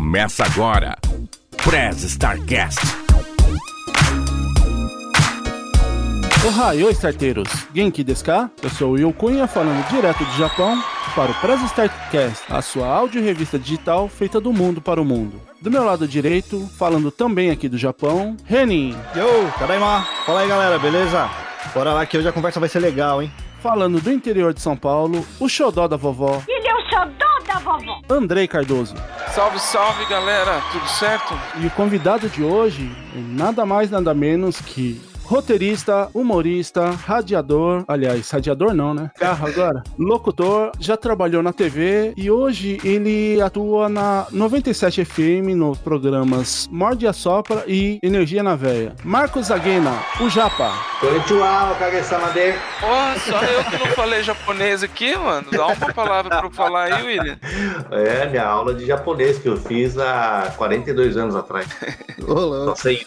Começa agora. Prez Starcast. Ohio, starteiros! Genki desu ka? Eu sou o Will Cunha, falando direto do Japão para o Press Startcast, a sua áudio revista digital feita do mundo para o mundo. Do meu lado direito, falando também aqui do Japão, Renin. Yo, Tadaima! Fala aí galera, beleza? Bora lá que hoje a conversa vai ser legal, hein? Falando do interior de São Paulo, o xodó da vovó, Ele é o xodó da vovó. Andrei Cardoso. Salve, salve galera, tudo certo? E o convidado de hoje é nada mais nada menos que roteirista, humorista, radiador, aliás, radiador não, né? Carro agora. Locutor, já trabalhou na TV e hoje ele atua na 97 FM nos programas Morde a Sopra e Energia na Veia. Marcos Aguena, o Japa. Konnichiwa, Kage-sama de. Ó, só eu que não falei japonês aqui, mano. Dá uma palavra pra eu falar aí, William. É, minha aula de japonês que eu fiz há 42 anos atrás. Louco. Não sei.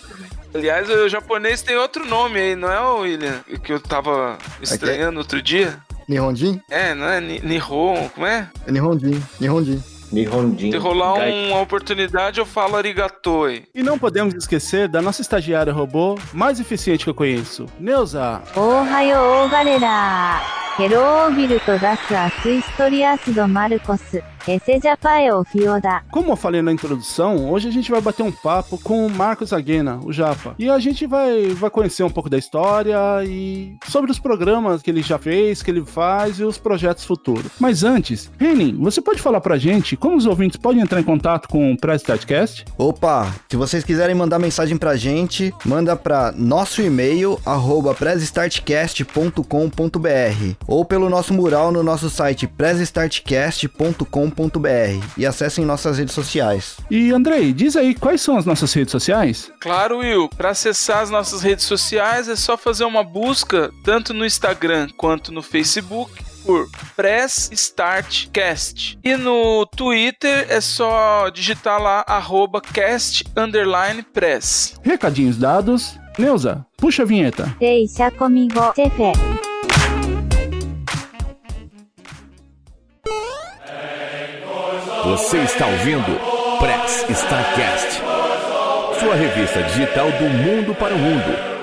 Aliás, o japonês tem outro nome aí, não é, o William? Que eu tava estranhando outro dia. Nihonjin? É, não é? Ni- Nihon, como é? É Nihonjin. Nihonjin. Nihonjin. Se rolar Gai- uma oportunidade, eu falo arigato. aí. E não podemos esquecer da nossa estagiária robô mais eficiente que eu conheço, Neuza. おはようガレラヘロービルとザスアスイストリアスドマルコス esse é o Fioda. Como eu falei na introdução, hoje a gente vai bater um papo com o Marcos Aguena, o Japa. E a gente vai, vai conhecer um pouco da história e sobre os programas que ele já fez, que ele faz e os projetos futuros. Mas antes, Renin, você pode falar pra gente como os ouvintes podem entrar em contato com o Prestadcast? Opa, se vocês quiserem mandar mensagem pra gente, manda pra nosso e-mail, arroba prestartcast.com.br ou pelo nosso mural no nosso site prestartcast.com.br e acessem nossas redes sociais. E Andrei, diz aí quais são as nossas redes sociais? Claro, Will. Para acessar as nossas redes sociais é só fazer uma busca tanto no Instagram quanto no Facebook por Press Start Cast. E no Twitter é só digitar lá arroba cast underline press. Recadinhos dados. Neuza, puxa a vinheta. Deixa comigo, TV. Você está ouvindo Press Starcast. Sua revista digital do mundo para o mundo.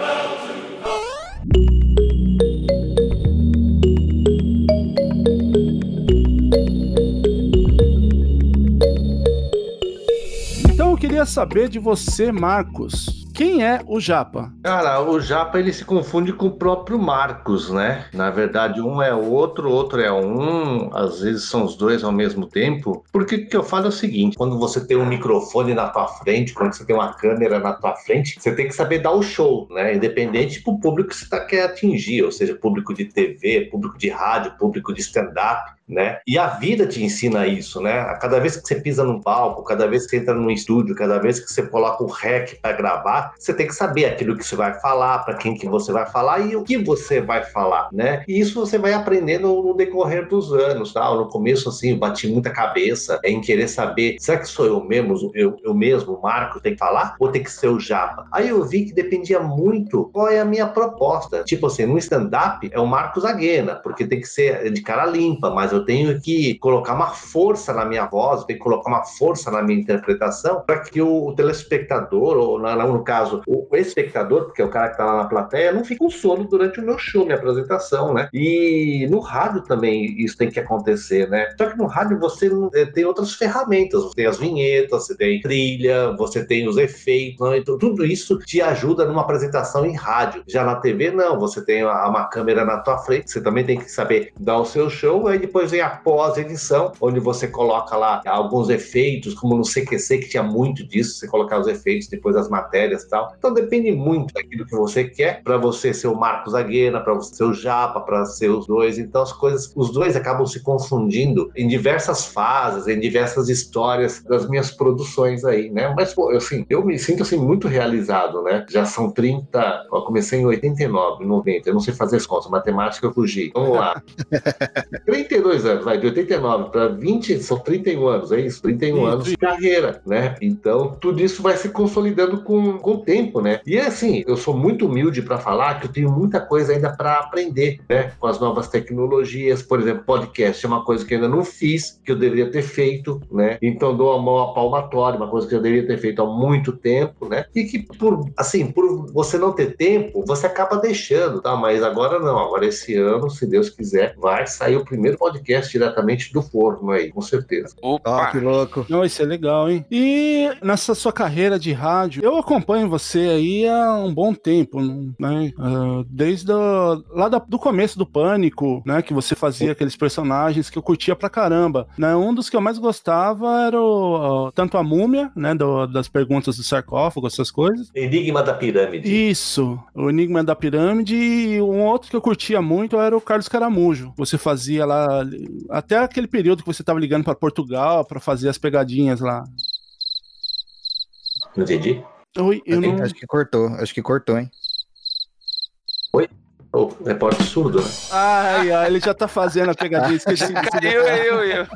Então eu queria saber de você, Marcos. Quem é o Japa? Cara, o Japa ele se confunde com o próprio Marcos, né? Na verdade, um é outro, outro é um, às vezes são os dois ao mesmo tempo. Porque o que eu falo é o seguinte: quando você tem um microfone na tua frente, quando você tem uma câmera na tua frente, você tem que saber dar o show, né? Independente pro público que você tá, quer atingir, ou seja, público de TV, público de rádio, público de stand-up. Né? E a vida te ensina isso, né? A cada vez que você pisa num palco, cada vez que você entra num estúdio, cada vez que você coloca o rec para gravar, você tem que saber aquilo que você vai falar, para quem que você vai falar e o que você vai falar, né? E isso você vai aprendendo no decorrer dos anos, tá? No começo, assim, bati muita cabeça em querer saber, será que sou eu mesmo, eu, eu mesmo, Marco, tem que falar? Ou tem que ser o Japa? Aí eu vi que dependia muito qual é a minha proposta. Tipo assim, no stand-up é o Marcos Aguena, porque tem que ser de cara limpa, mas eu tenho que colocar uma força na minha voz, eu tenho que colocar uma força na minha interpretação para que o, o telespectador, ou na- no caso, o espectador, porque é o cara que está lá na plateia, não fique com sono durante o meu show, minha apresentação, né? E no rádio também isso tem que acontecer, né? Só que no rádio você eh, tem outras ferramentas, você tem as vinhetas, você tem trilha, você tem os efeitos, né? então tudo isso te ajuda numa apresentação em rádio. Já na TV, não, você tem uma, uma câmera na tua frente, você também tem que saber dar o seu show, aí depois vem a pós-edição, onde você coloca lá alguns efeitos, como no CQC, que tinha muito disso, você colocar os efeitos depois das matérias e tal. Então depende muito daquilo que você quer, para você ser o Marcos Aguena, para você ser o Japa, para ser os dois. Então as coisas, os dois acabam se confundindo em diversas fases, em diversas histórias das minhas produções aí, né? Mas, pô, assim, eu me sinto assim muito realizado, né? Já são 30, eu comecei em 89, 90, eu não sei fazer as contas, matemática eu fugi. Vamos lá. 32 32 anos, vai, de 89 para 20, são 31 anos, é isso? 31 Isso, anos de carreira, né? Então, tudo isso vai se consolidando com, com o tempo, né? E assim, eu sou muito humilde para falar que eu tenho muita coisa ainda para aprender, né? Com as novas tecnologias, por exemplo, podcast é uma coisa que eu ainda não fiz, que eu deveria ter feito, né? Então, dou a mão a palmatória, uma coisa que eu deveria ter feito há muito tempo, né? E que, por, assim, por você não ter tempo, você acaba deixando, tá? Mas agora não, agora esse ano, se Deus quiser, vai sair o primeiro podcast diretamente do forno aí, com certeza. Opa! que louco. Não, isso é legal, hein? E nessa sua carreira de rádio, eu acompanho você aí há um bom tempo, né? Ah, desde o, lá da- do começo do Pânico, né? Que você fazia aqueles personagens que eu curtia pra caramba. Né? Um dos que eu mais gostava era o, ah, tanto a múmia, né? do- das perguntas do sarcófago, essas coisas. Enigma da pirâmide. Isso, o Enigma da Pirâmide e um outro que eu curtia muito era o Carlos Caramujo. Você fazia lá até aquele período que você tava ligando pra Portugal pra fazer as pegadinhas lá. Não entendi? Oi, eu não. Acho que cortou, acho que cortou, hein? O repórter surdo, né? Ai, ai, ele já tá fazendo a pegadinha, esqueci. Caiu eu, eu.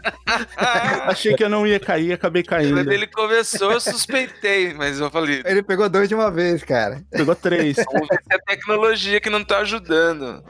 Achei que eu não ia cair, acabei caindo. Quando ele começou, eu suspeitei, mas eu falei, Ele pegou dois de uma vez, cara. Pegou três. vamos ver se é a tecnologia que não tá ajudando.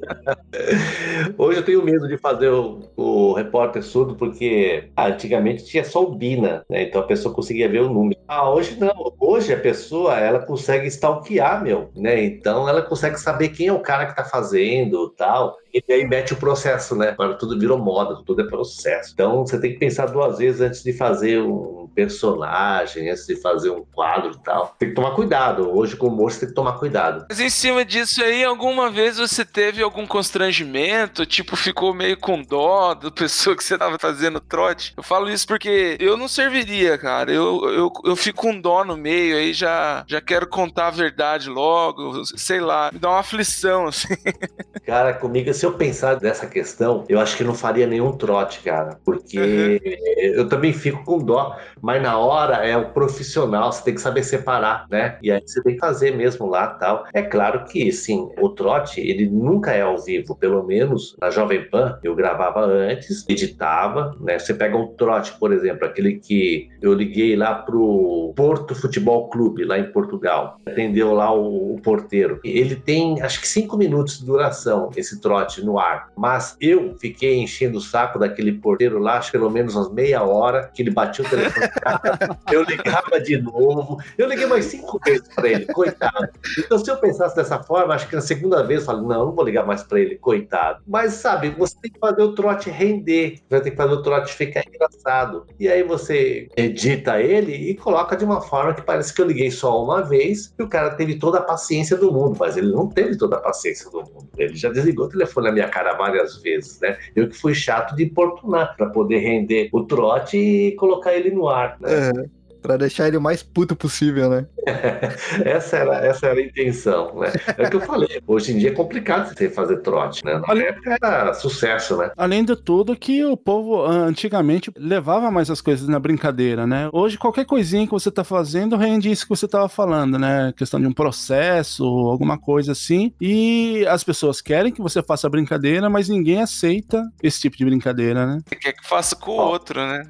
Hoje eu tenho medo de fazer o, o repórter surdo porque ah, antigamente tinha só o Bina, né? Então a pessoa conseguia ver o número. Ah, hoje não. Hoje a pessoa ela consegue stalkear, meu, né? Então ela consegue saber quem é o cara que tá fazendo tal. E aí mete o processo, né? Agora tudo virou moda, tudo é processo. Então você tem que pensar duas vezes antes de fazer um personagem, antes de fazer um quadro e tal. Tem que tomar cuidado. Hoje, com o humor, você tem que tomar cuidado. Mas em cima disso aí, alguma vez você teve algum constrangimento? Tipo, ficou meio com dó da pessoa que você tava fazendo trote? Eu falo isso porque eu não serviria, cara. Eu, eu, eu fico com dó no meio, aí já, já quero contar a verdade logo, sei lá, me dá uma aflição, assim. Cara, comigo, se eu pensar dessa questão, eu acho que não faria nenhum trote, cara. Porque eu também fico com dó. Mas na hora é o profissional, você tem que saber separar, né? E aí você tem que fazer mesmo lá tal. É claro que, sim, o trote, ele nunca é ao vivo. Pelo menos na Jovem Pan, eu gravava antes, editava, né? Você pega um trote, por exemplo, aquele que eu liguei lá pro Porto Futebol Clube, lá em Portugal. Atendeu lá o, o porteiro. Ele tem, acho que cinco minutos de duração, esse trote no ar. Mas eu fiquei enchendo o saco daquele porteiro lá, acho que pelo menos umas meia hora, que ele batia o telefone. eu ligava de novo. Eu liguei mais cinco vezes para ele, coitado. Então, se eu pensasse dessa forma, acho que na segunda vez eu falei, não, não vou ligar mais para ele, coitado. Mas, sabe, você tem que fazer o trote render. Você tem que fazer o trote ficar engraçado. E aí você edita ele e coloca de uma forma que parece que eu liguei só uma vez e o cara teve toda a paciência do mundo, mas ele não teve toda a paciência do mundo. Ele já desligou o telefone na minha cara várias vezes, né? Eu que fui chato de importunar para poder render o trote e colocar ele no ar. Né? É, pra deixar ele o mais puto possível, né? essa, era, essa era a intenção, né? É o que eu falei. Hoje em dia é complicado você fazer trote, né? Na Olha- época era sucesso, né? Além de tudo, que o povo ah, antigamente levava mais as coisas na brincadeira, né? Hoje, qualquer coisinha que você tá fazendo rende isso que você tava falando, né? Questão de um processo, alguma coisa assim. E as pessoas querem que você faça a brincadeira, mas ninguém aceita esse tipo de brincadeira, né? Você quer que faça com o outro, né?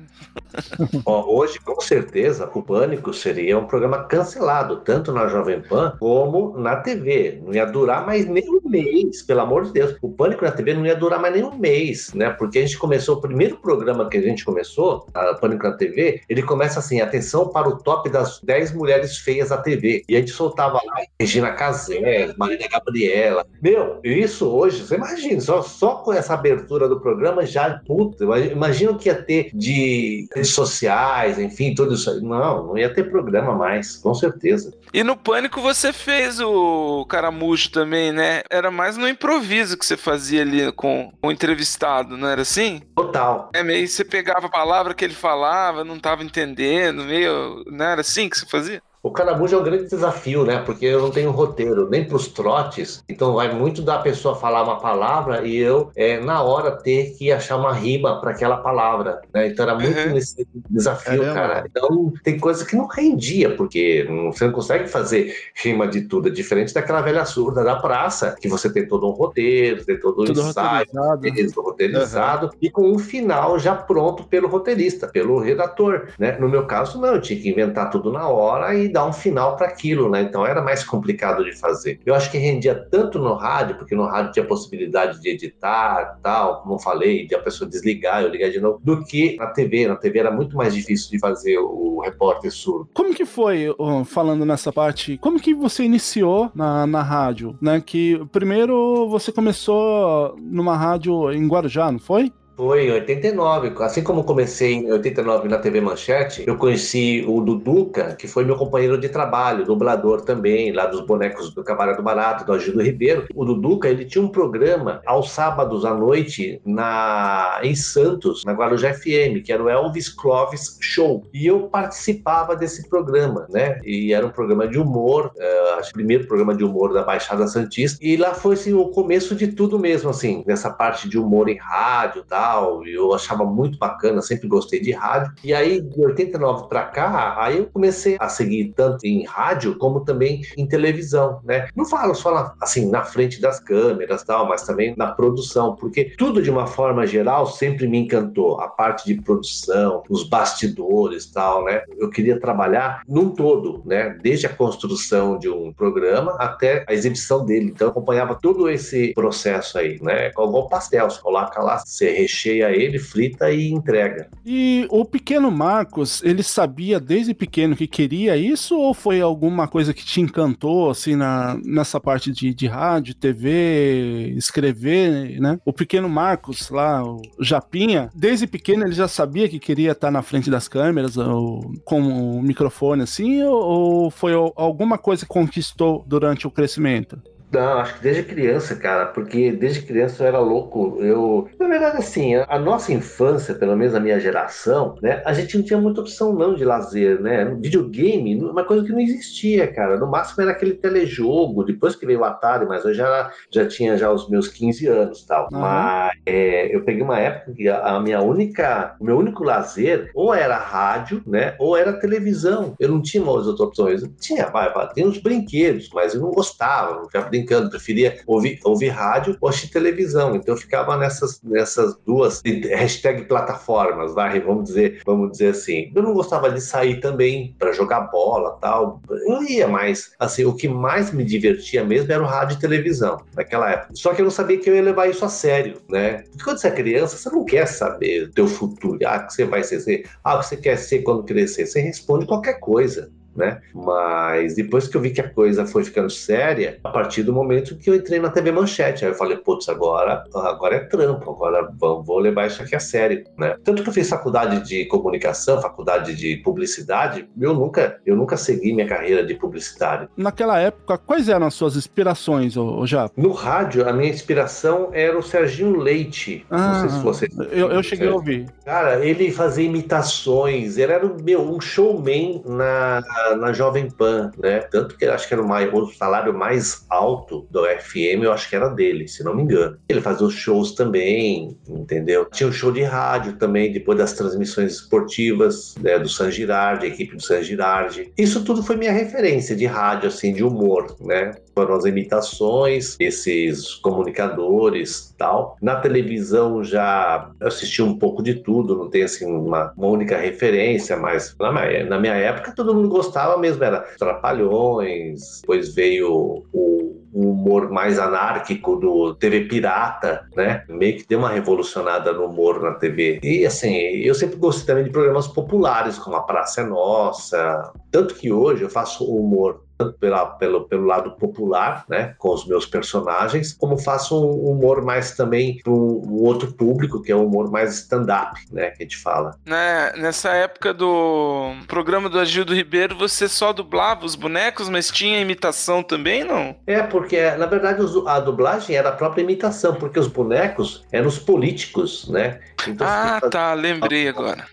Ó, hoje, com certeza, o Pânico seria um programa cancelado, tanto na Jovem Pan como na TV. Não ia durar mais nem um mês, pelo amor de Deus. O Pânico na TV não ia durar mais nem um mês, né? Porque a gente começou, o primeiro programa que a gente começou, a Pânico na TV, ele começa assim: atenção para o top das 10 mulheres feias da TV. E a gente soltava lá Regina Casé, Marília Gabriela. Meu, isso hoje, você imagina, só, só com essa abertura do programa já, puta, imagina o que ia ter de redes sociais, enfim, tudo isso aí. Não, não ia ter programa mais, com certeza. E no Pânico você fez o caramujo também, né? Era mais no improviso que você fazia ali com o entrevistado, não era assim? Total. É meio você pegava a palavra que ele falava, não tava entendendo, meio. Não era assim que você fazia? O caramujo é um grande desafio, né? Porque eu não tenho roteiro, nem pros trotes. Então vai muito da pessoa falar uma palavra e eu, é, na hora, ter que achar uma rima para aquela palavra, né? Então era muito Uhum. nesse desafio, Caramba. cara. Então tem coisa que não rendia, porque você não consegue fazer rima de tudo. É diferente daquela velha surda da praça, que você tem todo um roteiro, tem todo um Tudo ensaio, roteirizado. roteirizado e com um final já pronto pelo roteirista, pelo redator, né? No meu caso, não, eu tinha que inventar tudo na hora e dar um final para aquilo, né? Então era mais complicado de fazer. Eu acho que rendia tanto no rádio, porque no rádio tinha possibilidade de editar, tal, como eu falei, de a pessoa desligar, eu ligar de novo, do que na TV. Na TV era muito mais difícil de fazer o repórter surdo. Como que foi, falando nessa parte, como que você iniciou na, na rádio, né? Que primeiro você começou numa rádio em Guarujá, não foi? Foi em 89. Assim como comecei em 89 na TV Manchete, eu conheci o Duduca, que foi meu companheiro de trabalho, dublador também, lá dos bonecos do Camarada do Barato, do Agildo Ribeiro. O Duduca, ele tinha um programa aos sábados à noite na em Santos, na Guarujá FM, que era o Elvis Clovis Show. E eu participava desse programa, né? E era um programa de humor, eh, acho que o primeiro programa de humor da Baixada Santista. E lá foi assim, o começo de tudo mesmo, assim, nessa parte de humor em rádio e tal. E eu achava muito bacana, sempre gostei de rádio. E aí, de 89 para cá, aí eu comecei a seguir tanto em rádio como também em televisão, né? Não falo só na- assim na frente das câmeras tal, mas também na produção, porque tudo de uma forma geral sempre me encantou. A parte de produção, os bastidores tal, né? Eu queria trabalhar num todo, né? Desde a construção de um programa até a exibição dele. Então eu acompanhava todo esse processo aí, né? Igual pastel, você coloca lá, você recheia ele, frita e entrega. E o pequeno Marcos, ele sabia desde pequeno que queria isso ou foi alguma coisa que te encantou, assim, na, nessa parte de, de rádio, TV, escrever, né? O pequeno Marcos lá, o Japinha, desde pequeno ele já sabia que queria estar na frente das câmeras ou com o microfone, assim, ou, ou foi al- alguma coisa que conquistou durante o crescimento? Não, acho que desde criança, cara, porque desde criança eu era louco. Eu, na verdade, assim, a, nossa infância, pelo menos a minha geração, né, a gente não tinha muita opção não de lazer, né? Videogame, uma coisa que não existia, cara. No máximo era aquele telejogo, depois que veio o Atari, mas eu já, já tinha já os meus 15 anos, tal. Aham. Mas é, eu peguei uma época que a, a minha única, o meu único lazer ou era rádio, né, ou era televisão. Eu não tinha mais outras opções. Eu tinha, vai, tem uns brinquedos, mas eu não gostava, não ficava brincando, preferia ouvir, ouvir rádio ou assistir televisão. Então eu ficava nessas, nessas duas hashtag plataformas, vai, vamos dizer, vamos dizer assim. Eu não gostava de sair também para jogar bola tal. Eu ia, mas assim, o que mais me divertia mesmo era o rádio e televisão naquela época. Só que eu não sabia que eu ia levar isso a sério, né? Porque quando você é criança, você não quer saber do teu futuro. Ah, o que você vai ser? Ah, o que você quer ser quando crescer? Você responde qualquer coisa né? Mas depois que eu vi que a coisa foi ficando séria, a partir do momento que eu entrei na TV Manchete, aí eu falei, putz, agora, agora é trampo, agora vou, levar isso aqui a sério, né? Tanto que eu fiz faculdade de comunicação, faculdade de publicidade, eu nunca, eu nunca segui minha carreira de publicitário. Naquela época, quais eram as suas inspirações, ô, Japa? No rádio, a minha inspiração era o Serginho Leite. não sei se você. eu, eu cheguei a ouvir. Cara, ele fazia imitações, ele era meu, um showman na, na Jovem Pan, né? Tanto que acho que era o, o salário mais alto do FM, eu acho que era dele, se não me engano. Ele fazia os shows também, entendeu? Tinha um show de rádio também, depois das transmissões esportivas, né, do San Girardi, a equipe do San Girardi. Isso tudo foi minha referência de rádio, assim, de humor, né? Foram as imitações, esses comunicadores tal. Na televisão já assisti um pouco de tudo, não tem assim uma, uma única referência, mas na minha, na minha época todo mundo gostava mesmo, era Trapalhões, depois veio o o humor mais anárquico do TV Pirata, né? Meio que deu uma revolucionada no humor na TV. E assim, eu sempre gostei também de programas populares, como A Praça é Nossa. Tanto que hoje eu faço humor tanto pela, pelo, pelo lado popular, né, com os meus personagens, como faço um humor mais também para um outro público, que é o humor mais stand-up, né, que a gente fala. Né, nessa época do programa do Agildo Ribeiro, você só dublava os bonecos, mas tinha imitação também, não? É, porque na verdade a dublagem era a própria imitação, porque os bonecos eram os políticos, né? Então, ah, tá, lembrei agora.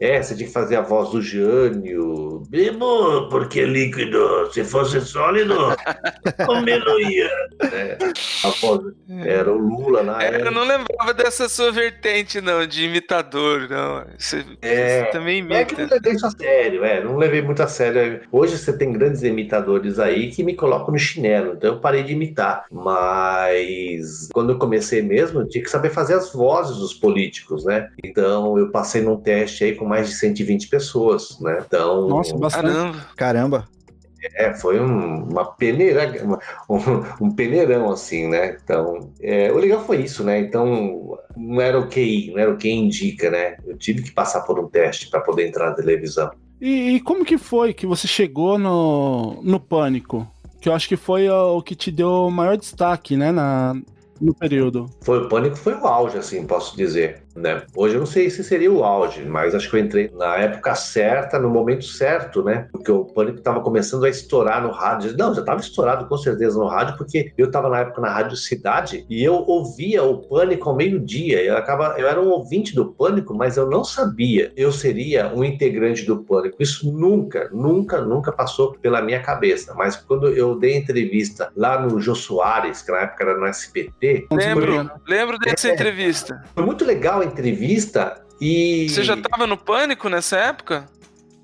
É, você tinha que fazer a voz do Jânio. Bebo, porque líquido. Se fosse sólido, como não ia. É, a voz era o Lula na É, eu época. não lembrava dessa sua vertente, não, de imitador, não. Você, É, você também É que eu não imita. levei isso a sério, é, não levei muito a sério. Hoje você tem grandes imitadores aí que me colocam no chinelo, então eu parei de imitar. Mas quando eu comecei mesmo, eu tinha que saber fazer as vozes dos políticos, né? Então eu passei num teste aí com mais de 120 pessoas, né? Então, Nossa, bastante. Caramba. Caramba. é, foi um- uma peneira, uma- um, um peneirão, assim, né? Então, é, o legal foi isso, né? Então, não era o QI, não era o que indica, né? Eu tive que passar por um teste para poder entrar na televisão. E, e como que foi que você chegou no, no Pânico? Que eu acho que foi ó, o que te deu o maior destaque, né, na, no período. Foi o pânico, foi o auge, assim, posso dizer. Né? Hoje eu não sei se seria o auge, mas acho que eu entrei na época certa, no momento certo, né? Porque o pânico estava começando a estourar no rádio. Não, já estava estourado com certeza no rádio, porque eu estava na época na Rádio Cidade e eu ouvia o pânico ao meio-dia. Eu, acaba, eu era um ouvinte do pânico, mas eu não sabia eu seria um integrante do pânico. Isso nunca, nunca, nunca passou pela minha cabeça. Mas quando eu dei entrevista lá no Jô Soares, que na época era no SBT, Lembro, lembro dessa É. entrevista. foi muito legal entrevista e. Você já tava no pânico nessa época?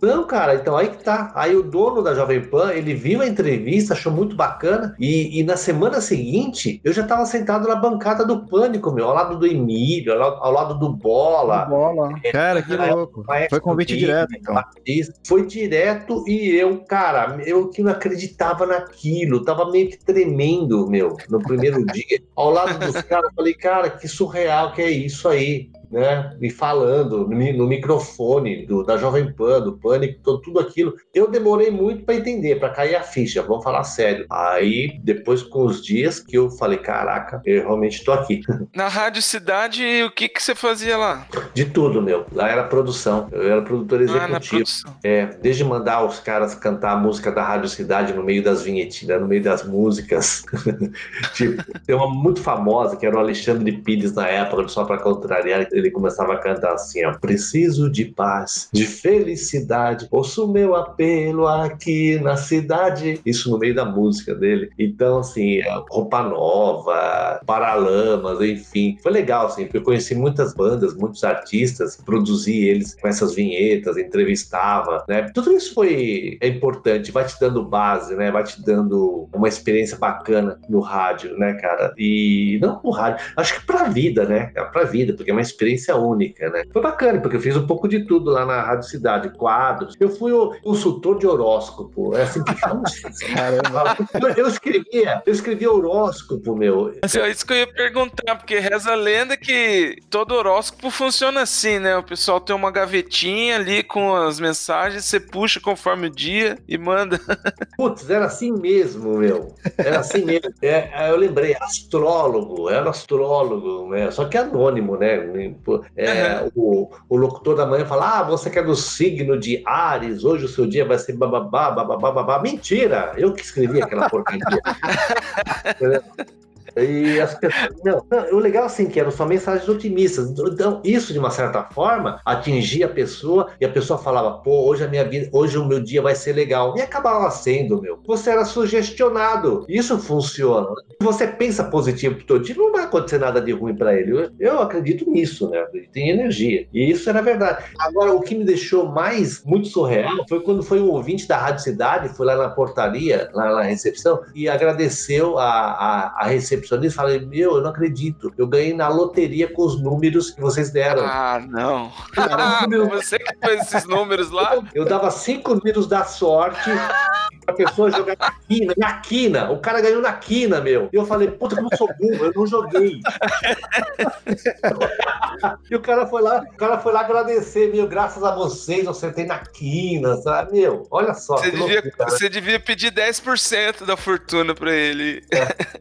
Não, cara, então aí que tá. Aí o dono da Jovem Pan, ele viu a entrevista, achou muito bacana. E, e na semana seguinte, eu já tava sentado na bancada do Pânico, meu, ao lado do Emílio, ao, lado- ao lado do Bola. Bola. Cara, que Aí, louco. Foi convite direto, então. Batista. Foi direto e eu, cara, eu que não acreditava naquilo, tava meio que tremendo, meu, no primeiro dia. Ao lado dos caras, eu falei, cara, que surreal que é isso aí. Né, me falando no, mi- no microfone do, da Jovem Pan, do Pânico, to- tudo aquilo. Eu demorei muito para entender, para cair a ficha, vamos falar sério. Aí, depois com os dias que eu falei, caraca, eu realmente estou aqui. Na Rádio Cidade, o que que você fazia lá? De tudo, meu. Lá era produção, eu era produtor Ah, executivo. produção. É, desde mandar os caras cantar a música da Rádio Cidade no meio das vinhetinhas, no meio das músicas. tipo, tem uma muito famosa que era o Alexandre Pires na época, só para contrariar, ele começava a cantar assim, ó: Preciso de paz, de felicidade, ouço meu apelo aqui na cidade. Isso no meio da música dele. Então, assim, é, roupa nova, Paralamas, enfim. Foi legal, assim, porque eu conheci muitas bandas, muitos artistas, produzi eles com essas vinhetas, entrevistava, né? Tudo isso foi é importante, vai te dando base, né? Vai te dando uma experiência bacana no rádio, né, cara? E não no rádio, acho que pra vida, né? Pra vida, porque é uma experiência única, né? Foi bacana, porque eu fiz um pouco de tudo lá na Rádio Cidade, quadros. Eu fui o consultor de horóscopo, é assim que chama. Caramba. Eu, eu escrevia, eu escrevia horóscopo, meu. É isso que eu ia perguntar, porque reza a lenda que todo horóscopo funciona assim, né? O pessoal tem uma gavetinha ali com as mensagens, você puxa conforme o dia e manda. Putz, era assim mesmo, meu. Era assim mesmo. É, aí eu lembrei, astrólogo, era astrólogo, né? Só que anônimo, né? É, o, o locutor da manhã fala: Ah, você que é do signo de Ares, hoje o seu dia vai ser bababá, bababá, babá. Mentira! Eu que escrevi aquela porcaria. E as pessoas, não, não, o legal assim que eram só mensagens otimistas. Então, isso de uma certa forma atingia a pessoa e a pessoa falava: "Pô, hoje a minha vida, hoje o meu dia vai ser legal". E acabava sendo, meu. Você era sugestionado. Isso funciona. Se você pensa positivo pro teu dia, não vai acontecer nada de ruim para ele. Eu, eu acredito nisso, né? Ele tem energia. E isso era verdade. Agora, o que me deixou mais muito surreal foi quando foi um ouvinte da Rádio Cidade, foi lá na portaria, lá na recepção, e agradeceu a, a, a recepcionista. Falei, meu, eu não acredito. Eu ganhei na loteria com os números que vocês deram. Ah, não. Ah, você que fez esses números lá? Eu dava cinco números da sorte pra pessoa jogar na quina, na quina. O cara ganhou na quina, meu. E eu falei, puta, como eu sou burro, eu não joguei. e o cara foi lá, o cara foi lá agradecer, meu, graças a vocês, eu acertei na quina, sabe? Meu, olha só. Você devia, loucura, né? você devia pedir 10% da fortuna pra ele.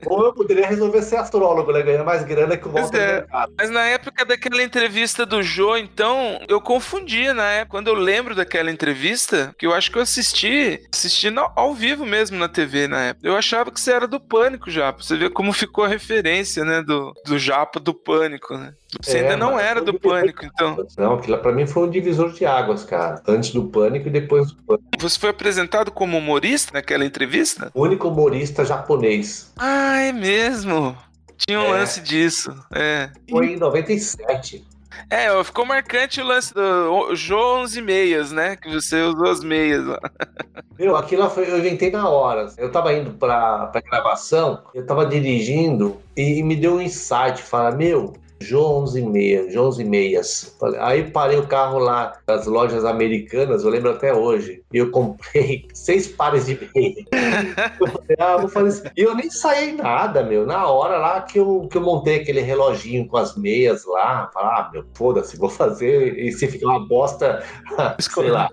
Ou eu poderia resolver ser astrólogo, né? Ganhar mais grana que o Walter é. Mercado. Mas na época daquela entrevista do Jô, então, eu confundia na época. Quando eu lembro daquela entrevista, que eu acho que eu assisti, assisti na ao vivo mesmo na TV na época. Eu achava que você era do Pânico já, pra você ver como ficou a referência, né, do, do Japa do Pânico, né? Você É, ainda não era do Pânico, então. Não, aquilo pra mim foi um divisor de águas, cara. Antes do pânico e depois do pânico. Você foi apresentado como humorista naquela entrevista? O único humorista japonês. Ah, é mesmo. Tinha um É. lance disso. É. Foi em 97. É, ficou marcante o lance do Jô 11 meias, né? Que você usou as meias. Meu, aquilo foi, eu inventei na hora. Eu tava indo pra, pra gravação, eu tava dirigindo e, me deu um insight. Fala, meu, Jô 11 meia, Jô 11 meias. Falei- Aí parei o carro lá das lojas americanas, eu lembro até hoje. E eu comprei seis pares de meia. Eu falei, ah, vou fazer isso. E eu nem saí nada, meu. Na hora lá que eu, que eu montei aquele reloginho com as meias lá, falei, ah, meu, foda-se, vou fazer. E se ficar uma bosta, sei lá.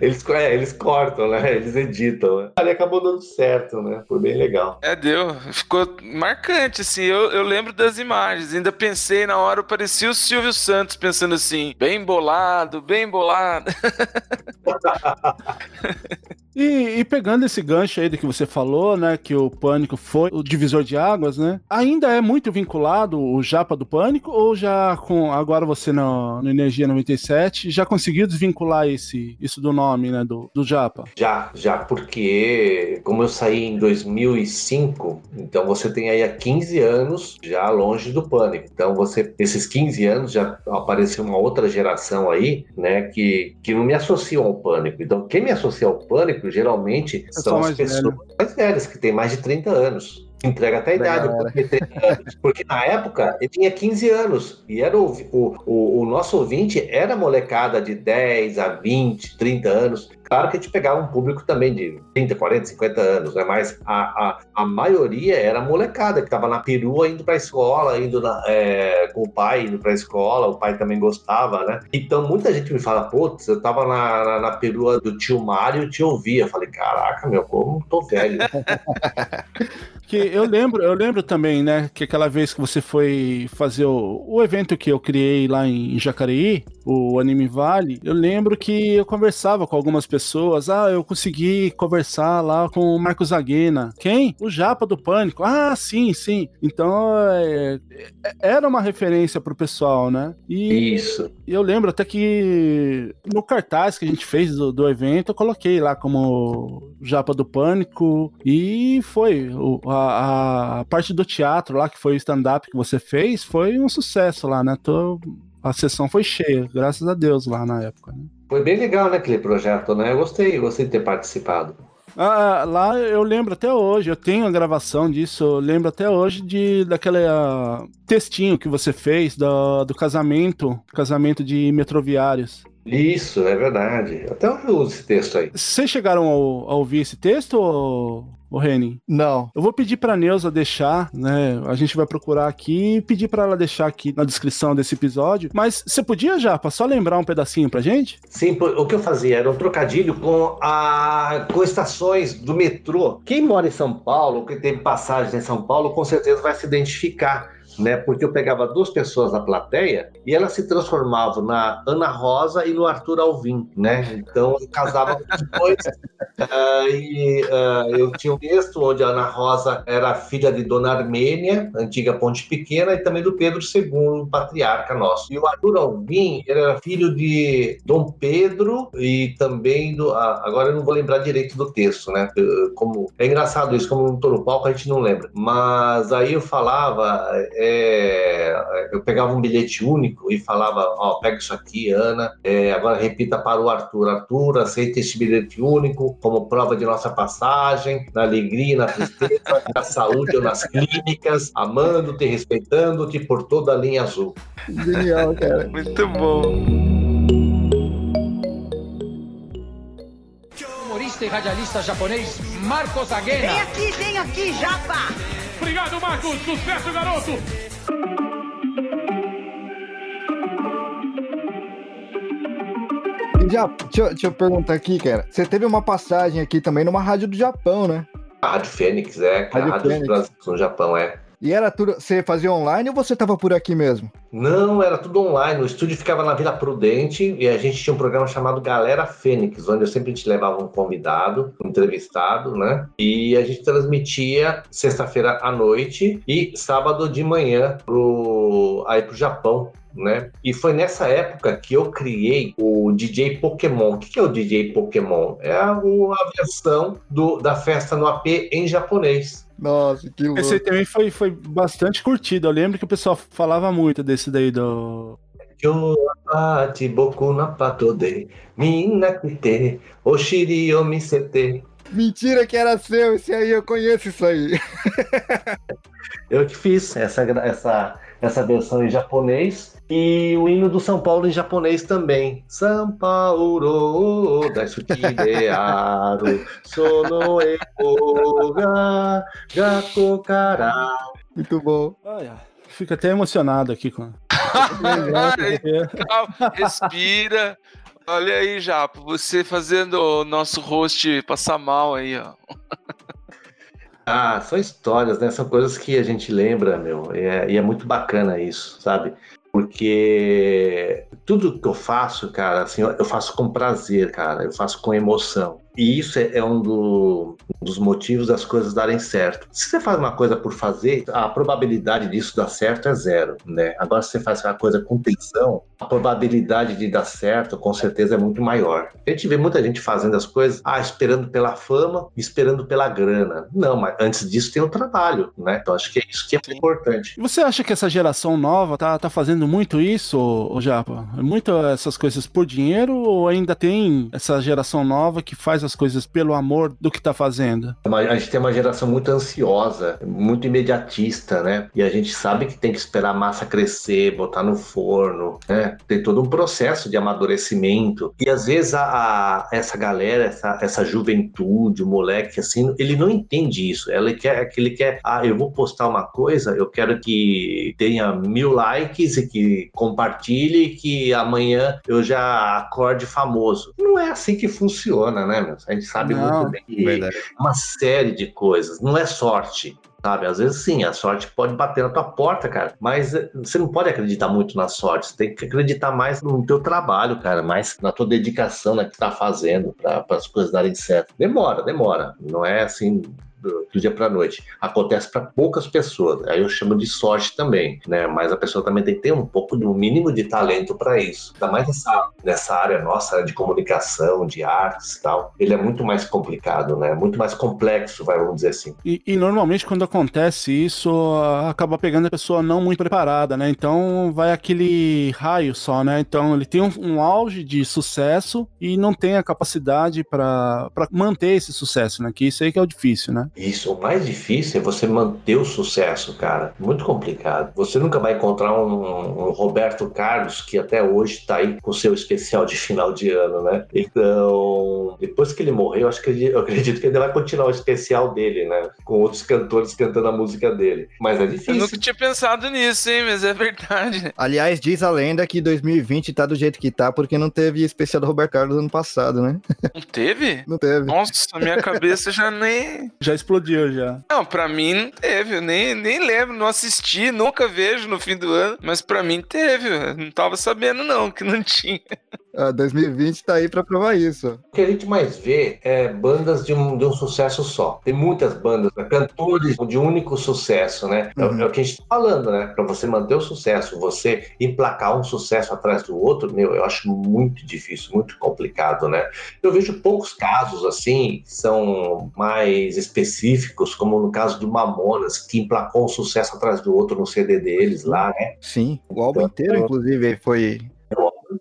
Eles, é, eles cortam, né? Eles editam. Né? Ali acabou dando certo, né? Foi bem legal. É, deu. Ficou marcante, assim. Eu, eu lembro das imagens. Ainda pensei na hora, parecia o Silvio Santos pensando assim, bem bolado, bem bolado. E, e pegando esse gancho aí do que você falou, né, que o Pânico foi o divisor de águas, né? Ainda é muito vinculado o Japa do Pânico ou já com agora você no, no Energia 97 já conseguiu desvincular esse isso do nome, né, do, do Japa? Já, já, porque como eu saí em 2005, então você tem aí há 15 anos já longe do pânico. Então você, esses 15 anos já apareceu uma outra geração aí, né, que, que não me associam ao pânico. Então quem me associa ao pânico geralmente Pessoal são as pessoas mais velhas, que têm mais de 30 anos. Entrega até a idade, porque, 30 anos. Porque na época ele tinha 15 anos e era o, o, o, o nosso ouvinte era molecada de 10 a 20, 30 anos. Claro que a gente pegava um público também de 30, 40, 50 anos, né? mas a, a, a maioria era molecada que estava na perua indo para a escola, indo na, é, com o pai indo para a escola, o pai também gostava, né? Então muita gente me fala, putz, eu tava na, na, na perua do tio Mário e te ouvia. Eu falei, caraca, meu, como tô velho. Que eu lembro, eu lembro também, né, que aquela vez que você foi fazer o, o evento que eu criei lá em Jacareí, o Anime Vale, eu lembro que eu conversava com algumas pessoas. Ah, eu consegui conversar lá com o Marcos Aguena. Quem? O Japa do Pânico. Ah, sim, sim. Então, é, é- era uma referência pro pessoal, né? E Isso. e eu lembro até que no cartaz que a gente fez do, do evento, eu coloquei lá como Japa do Pânico. E foi. O- a, a parte do teatro lá, que foi o stand-up que você fez, foi um sucesso lá, né? Tô- a sessão foi cheia, graças a Deus, lá na época. Né? Foi bem legal, né, aquele projeto, né? Eu gostei, gostei de ter participado. Ah, lá eu lembro até hoje, eu tenho a gravação disso, eu lembro até hoje de daquele ah, textinho que você fez do, do casamento, casamento de metroviários. Isso, é verdade. Até eu uso esse texto aí. Vocês chegaram ao- a ouvir esse texto, ô, ô Reni? Não. Eu vou pedir pra Neuza deixar, né? A gente vai procurar aqui e pedir pra ela deixar aqui na descrição desse episódio. Mas você podia já, pra só lembrar um pedacinho pra gente? Sim, o que eu fazia era um trocadilho com, a, com estações do metrô. Quem mora em São Paulo, que teve passagem em São Paulo, com certeza vai se identificar. Né, porque eu pegava duas pessoas na plateia e elas se transformavam na Ana Rosa e no Arthur Alvim, né? Então eu casava os dois. ah, e ah, eu tinha um texto onde a Ana Rosa era filha de Dona Armênia, antiga Ponte Pequena, e também do Pedro II, patriarca nosso. E o Arthur Alvim era filho de Dom Pedro e também do. ah, agora eu não vou lembrar direito do texto, né? Como, é engraçado isso, como não no palco, a gente não lembra. Mas aí eu falava, é, eu pegava um bilhete único e falava: Ó, pega isso aqui, Ana, é, agora repita para o Arthur. Arthur, aceita este bilhete único como prova de nossa passagem, na alegria, na tristeza, na saúde ou nas clínicas, amando-te, respeitando-te por toda a linha azul. Genial, cara. Muito bom. humorista e radialista japonês Marcos Aguena. Vem aqui, vem aqui, Japa! Obrigado, Marcos. Sucesso, garoto. Já, deixa, eu- deixa eu perguntar aqui, cara. Você teve uma passagem aqui também numa rádio do Japão, né? A Rádio Fênix, é, é a Rádio Rádio Fênix. do Brasil no Japão, é. E era tudo. Você fazia online ou você tava por aqui mesmo? Não, era tudo online. O estúdio ficava na Vila Prudente e a gente tinha um programa chamado Galera Fênix, onde eu sempre te levava um convidado, um entrevistado, né? E a gente transmitia sexta-feira à noite e sábado de manhã pro, aí pro Japão. Né? E foi nessa época que eu criei o DJ Pokémon. O que é o DJ Pokémon? É a versão do, da festa no AP em japonês. Nossa, que louco. Esse também foi, foi bastante curtido. Eu lembro que o pessoal falava muito desse daí do. Kyobati boku na patode, minna kite, oshiri o misete. Mentira que era seu, esse aí, eu conheço isso aí. Eu que fiz essa, essa, essa versão em japonês e o hino do São Paulo em japonês também. São Paulo, daisukidearu, sono eko ga, gako kara. Muito bom. Olha, fico até emocionado aqui com. Calma, respira. Olha aí, Japo, você fazendo o nosso host passar mal aí, ó. Ah, são histórias, né? São coisas que a gente lembra, meu. É, e é muito bacana isso, sabe? Porque tudo que eu faço, cara, assim, eu faço com prazer, cara. Eu faço com emoção. E isso é, é um, do, um dos motivos das coisas darem certo. Se você faz uma coisa por fazer, a probabilidade disso dar certo é zero, né? Agora, se você faz uma coisa com intenção, a probabilidade de dar certo, com certeza, é muito maior. A gente vê muita gente fazendo as coisas, ah, esperando pela fama, esperando pela grana. Não, mas antes disso tem o trabalho, né? Então, acho que é isso que é importante. E você acha que essa geração nova tá, tá fazendo muito isso, ô Japa? Muito essas coisas por dinheiro ou ainda tem essa geração nova que faz as coisas pelo amor do que tá fazendo? A gente tem uma geração muito ansiosa, muito imediatista, né? E a gente sabe que tem que esperar a massa crescer, botar no forno, né? Tem todo um processo de amadurecimento. E às vezes a, a essa galera, essa, essa juventude, o moleque, assim, ele não entende isso. Ele quer, ele quer, ah, eu vou postar uma coisa, eu quero que tenha mil likes e que compartilhe, que amanhã eu já acorde famoso. Não é assim que funciona, né, meu? A gente sabe Não, muito bem que verdade. uma série de coisas. Não é sorte. Sabe, às vezes sim, a sorte pode bater na tua porta, cara, mas eh, você não pode acreditar muito na sorte, você tem que acreditar mais no teu trabalho, cara, mais na tua dedicação, na que tá fazendo para as coisas darem certo. Demora, demora, não é assim do, dia para noite. Acontece para poucas pessoas. Aí eu chamo de sorte também, né? Mas a pessoa também tem que ter um pouco do mínimo de talento para isso. Ainda mais nessa, nessa área nossa de comunicação, de artes e tal. Ele é muito mais complicado, né? Muito mais complexo, vamos dizer assim. E, e normalmente quando acontece isso, acaba pegando a pessoa não muito preparada, né? Então vai aquele raio só, né? Então ele tem um, um auge de sucesso e não tem a capacidade para manter esse sucesso, né? Que isso aí que é o difícil, né? Isso, o mais difícil é você manter o sucesso, cara. Muito complicado. Você nunca vai encontrar um, um Roberto Carlos que até hoje está aí com o seu especial de final de ano, né? Então, depois que ele morreu, acho que ele- eu acredito que ele vai continuar o especial dele, né? Com outros cantores cantando a música dele. Mas é Eu difícil. nunca tinha pensado nisso, hein? Mas é verdade. Aliás, diz a lenda que 2020 tá do jeito que tá porque não teve especial do Roberto Carlos ano passado, né? Não teve? Não teve. Nossa, minha cabeça já nem. Já explodiu já. Não, pra mim teve. Eu nem, nem lembro, não assisti, nunca vejo no fim do ano. Mas pra mim teve. Eu não tava sabendo, não, que não tinha. Ah, 2020 tá aí pra provar isso. O que a gente mais vê é bandas de um, de um sucesso só. Tem muitas bandas, né? cantores de único sucesso, né? É, Uhum. é o que a gente tá falando, né? Para você manter o sucesso, você emplacar um sucesso atrás do outro, meu, eu acho muito difícil, muito complicado, né? Eu vejo poucos casos assim, que são mais específicos, como no caso do Mamonas, que emplacou um sucesso atrás do outro no CD deles lá, né? Sim, o álbum inteiro, inclusive, foi.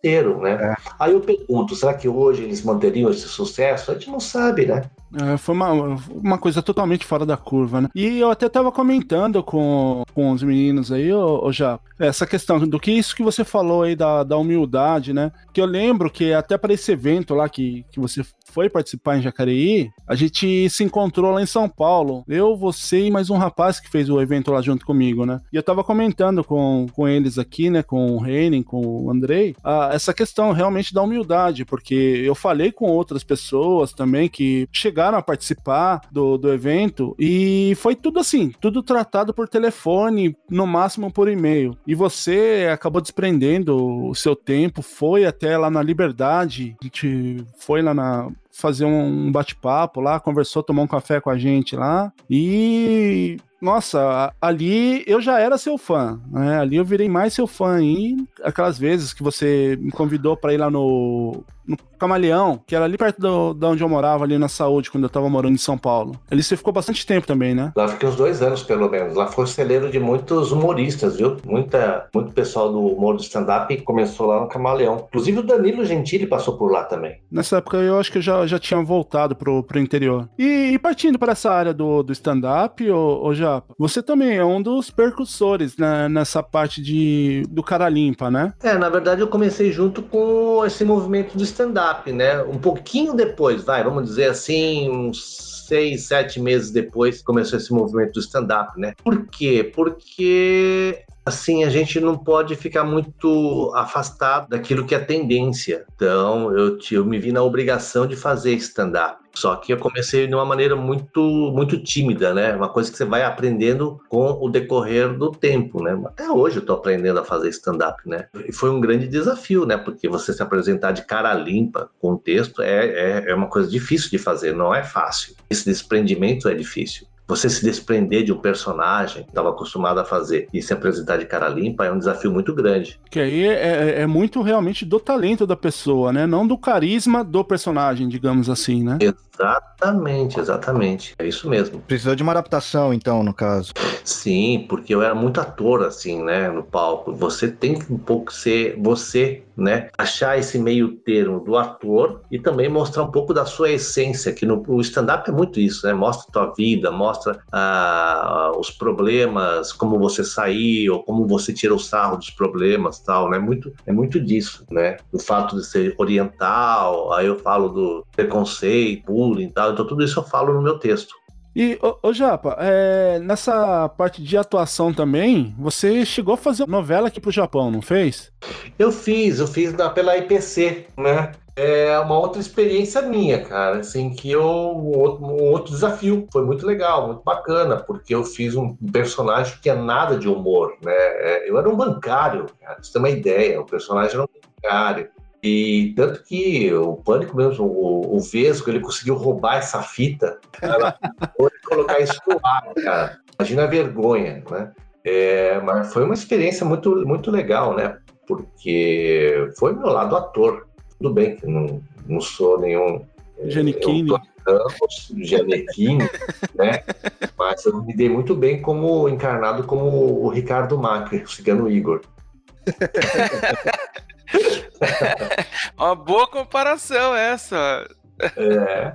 Inteiro, né? É. Aí eu pergunto, será que hoje eles manteriam esse sucesso? A gente não sabe, né? É, foi uma, uma coisa totalmente fora da curva, né? E eu até tava comentando com, com os meninos aí, ô, ô já, essa questão do que isso que você falou aí da, da humildade, né? Que eu lembro que até para esse evento lá que, que você foi participar em Jacareí, a gente se encontrou lá em São Paulo. Eu, você e mais um rapaz que fez o evento lá junto comigo, né? E eu tava comentando com, com eles aqui, né? Com o Reinen, com o Andrei, a- essa questão realmente da humildade, porque eu falei com outras pessoas também que chegaram chegaram a participar do, do evento e foi tudo assim, tudo tratado por telefone, no máximo por e-mail. E você acabou desprendendo o seu tempo, foi até lá na Liberdade, a gente foi lá na fazer um bate-papo lá, conversou, tomou um café com a gente lá e nossa, ali eu já era seu fã, né? Ali eu virei mais seu fã e aquelas vezes que você me convidou para ir lá no no Camaleão, que era ali perto do, de onde eu morava, ali na saúde, quando eu tava morando em São Paulo. Ali você ficou bastante tempo também, né? Lá fiquei uns dois anos, pelo menos. Lá foi o celeiro de muitos humoristas, viu? Muita, muito pessoal do humor do stand-up começou lá no Camaleão. Inclusive o Danilo Gentili passou por lá também. Nessa época eu acho que eu já, já tinha voltado pro, pro interior. E, e partindo para essa área do, do stand-up, ô, ô Japa, você também é um dos percussores né, nessa parte de, do cara limpa, né? É, na verdade eu comecei junto com esse movimento do stand-up, né? Um pouquinho depois, vai, vamos dizer assim, uns seis, sete meses depois começou esse movimento do stand-up, né? Por quê? Porque assim, a gente não pode ficar muito afastado daquilo que é tendência. Então, eu, eu me vi na obrigação de fazer stand-up. Só que eu comecei de uma maneira muito, muito tímida, né? Uma coisa que você vai aprendendo com o decorrer do tempo, né? Até hoje eu tô aprendendo a fazer stand-up, né? E foi um grande desafio, né? Porque você se apresentar de cara limpa com texto é, é, é uma coisa difícil de fazer, não é fácil. Esse desprendimento é difícil você se desprender de um personagem que estava acostumado a fazer e se apresentar de cara limpa é um desafio muito grande. Que aí é, é, é, muito realmente do talento da pessoa, né? Não do carisma do personagem, digamos assim, né? Exatamente, exatamente. É isso mesmo. Precisou de uma adaptação, então, no caso. Sim, porque eu era muito ator, assim, né, no palco. Você tem que um pouco ser você, né? Achar esse meio termo do ator e também mostrar um pouco da sua essência, que no o stand-up é muito isso, né? Mostra a tua vida, mostra ah, os problemas, como você saiu, como você tira o sarro dos problemas tal, né? Muito, é muito disso, né? O fato de ser oriental, aí eu falo do preconceito, bullying e tal, então tudo isso eu falo no meu texto. E, ô, ô Japa, é, nessa parte de atuação também, você chegou a fazer novela aqui pro Japão, não fez? Eu fiz, eu fiz da, pela IPC, né? É uma outra experiência minha, cara, assim, que eu, um outro, um outro desafio, foi muito legal, muito bacana, porque eu fiz um personagem que é nada de humor, né? É, eu era um bancário, cara, pra você ter uma ideia, o personagem era um bancário, e tanto que o Pânico mesmo, o, o Vesgo, ele conseguiu roubar essa fita e colocar isso no ar, cara. Imagina a vergonha, né? É, mas foi uma experiência muito, muito legal, né? Porque foi meu lado ator. Tudo bem que não, não sou nenhum... Giannichini. Ramos, Giannichini, né? Mas eu me dei muito bem como encarnado como o Ricardo Macri, o cigano Igor. Uma boa comparação essa. É.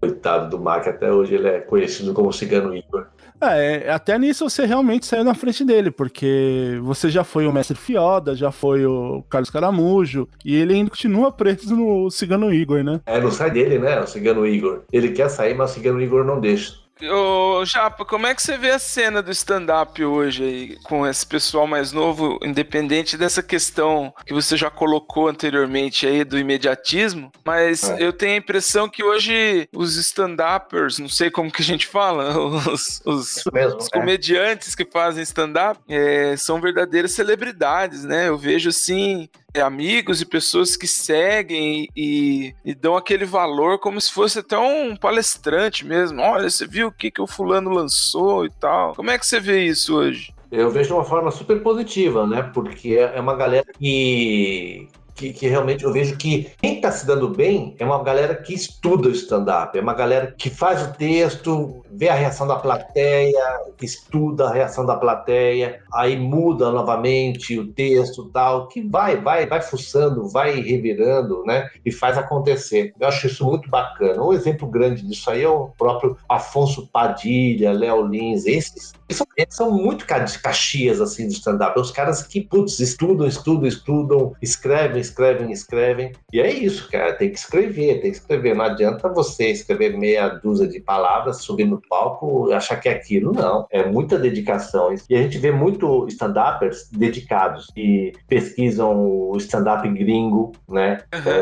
Coitado do Mac, até hoje ele é conhecido como Cigano Igor. É, até nisso você realmente saiu na frente dele, porque você já foi o Mestre Fioda, já foi o Carlos Caramujo, e ele ainda continua preso no Cigano Igor, né? É, não sai dele, né? O Cigano Igor. Ele quer sair, mas o Cigano Igor não deixa. Ô, Japa, como é que você vê a cena do stand-up hoje aí, com esse pessoal mais novo, independente dessa questão que você já colocou anteriormente aí do imediatismo, mas é. eu tenho a impressão que hoje os stand-uppers, não sei como que a gente fala, os, os, mesmo, os comediantes que fazem stand-up é, são verdadeiras celebridades, né? Eu vejo assim, é, amigos e pessoas que seguem e, e, dão aquele valor como se fosse até um palestrante mesmo. Olha, você viu o que, que o fulano lançou e tal. Como é que você vê isso hoje? Eu vejo de uma forma super positiva, né? Porque é uma galera que, que, que, realmente eu vejo que quem está se dando bem é uma galera que estuda o stand-up, é uma galera que faz o texto, vê a reação da plateia, estuda a reação da plateia, aí muda novamente o texto tal, que vai, vai, vai fuçando, vai revirando, né? E faz acontecer. Eu acho isso muito bacana. Um exemplo grande disso aí é o próprio Afonso Padilha, Léo Lins, esses Eles são, muito caxias, assim, de stand-up. Os caras que, putz, estudam, estudam, estudam, escrevem, escrevem, escrevem. E é isso, cara. Tem que escrever, tem que escrever. Não adianta você escrever meia dúzia de palavras, subir no palco e achar que é aquilo. Não. É muita dedicação. E a gente vê muito stand-uppers dedicados e pesquisam o stand-up gringo, né?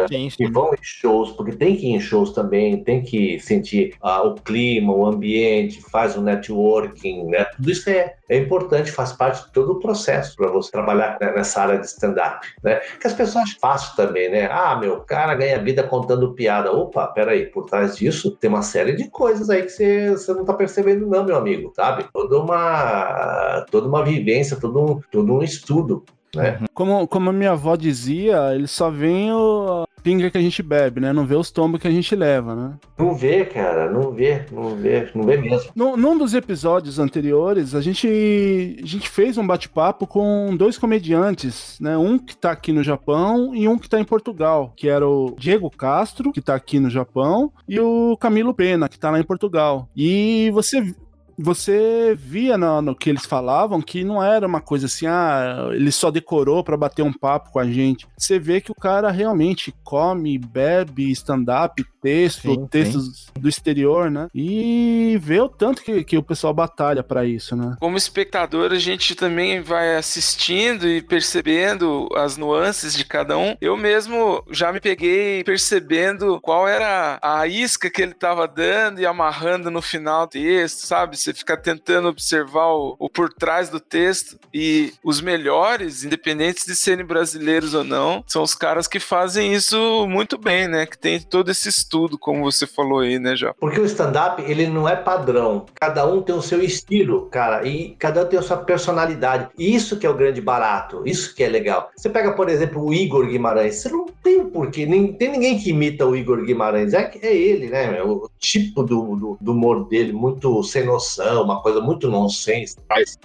Sim, E sim. vão em shows, porque tem que ir em shows também, tem que sentir ah, o clima, o ambiente, faz o networking, né? Tudo isso é, é importante, faz parte de todo o processo para você trabalhar né, nessa área de stand-up, né? Que as pessoas acham fácil também, né? Ah, meu, cara ganha vida contando piada. Opa, peraí, por trás disso tem uma série de coisas aí que você, você não tá percebendo não, meu amigo, sabe? Toda uma, toda uma vivência, todo um, todo um estudo, né? Como, como a minha avó dizia, ele só vem o pinga que a gente bebe, né? Não vê os tombos que a gente leva, né? Não vê, cara, não vê, não vê, não vê mesmo. Num, num dos episódios anteriores, a gente, a gente fez um bate-papo com dois comediantes, né? Um que tá aqui no Japão e um que tá em Portugal, que era o Diego Castro, que tá aqui no Japão, e o Camilo Pena, que tá lá em Portugal. E você você via no, no que eles falavam que não era uma coisa assim, ah, ele só decorou pra bater um papo com a gente. Você vê que o cara realmente come, bebe, stand-up, texto, Sim, textos do exterior, né? E vê o tanto que, que o pessoal batalha pra isso, né? Como espectador, a gente também vai assistindo e percebendo as nuances de cada um. Eu mesmo já me peguei percebendo qual era a isca que ele estava dando e amarrando no final do texto, sabe? Você fica tentando observar o, o por trás do texto. E os melhores, independentes de serem brasileiros ou não, são os caras que fazem isso muito bem, né? Que tem todo esse estudo, como você falou aí, né, já? Porque o stand-up, ele não é padrão. Cada um tem o seu estilo, cara, e cada um tem a sua personalidade. E isso que é o grande barato, isso que é legal. Você pega, por exemplo, o Igor Guimarães, você não tem porquê, nem tem ninguém que imita o Igor Guimarães, é, é ele, né? O tipo do, do, do humor dele, muito sem noção, uma coisa muito nonsense.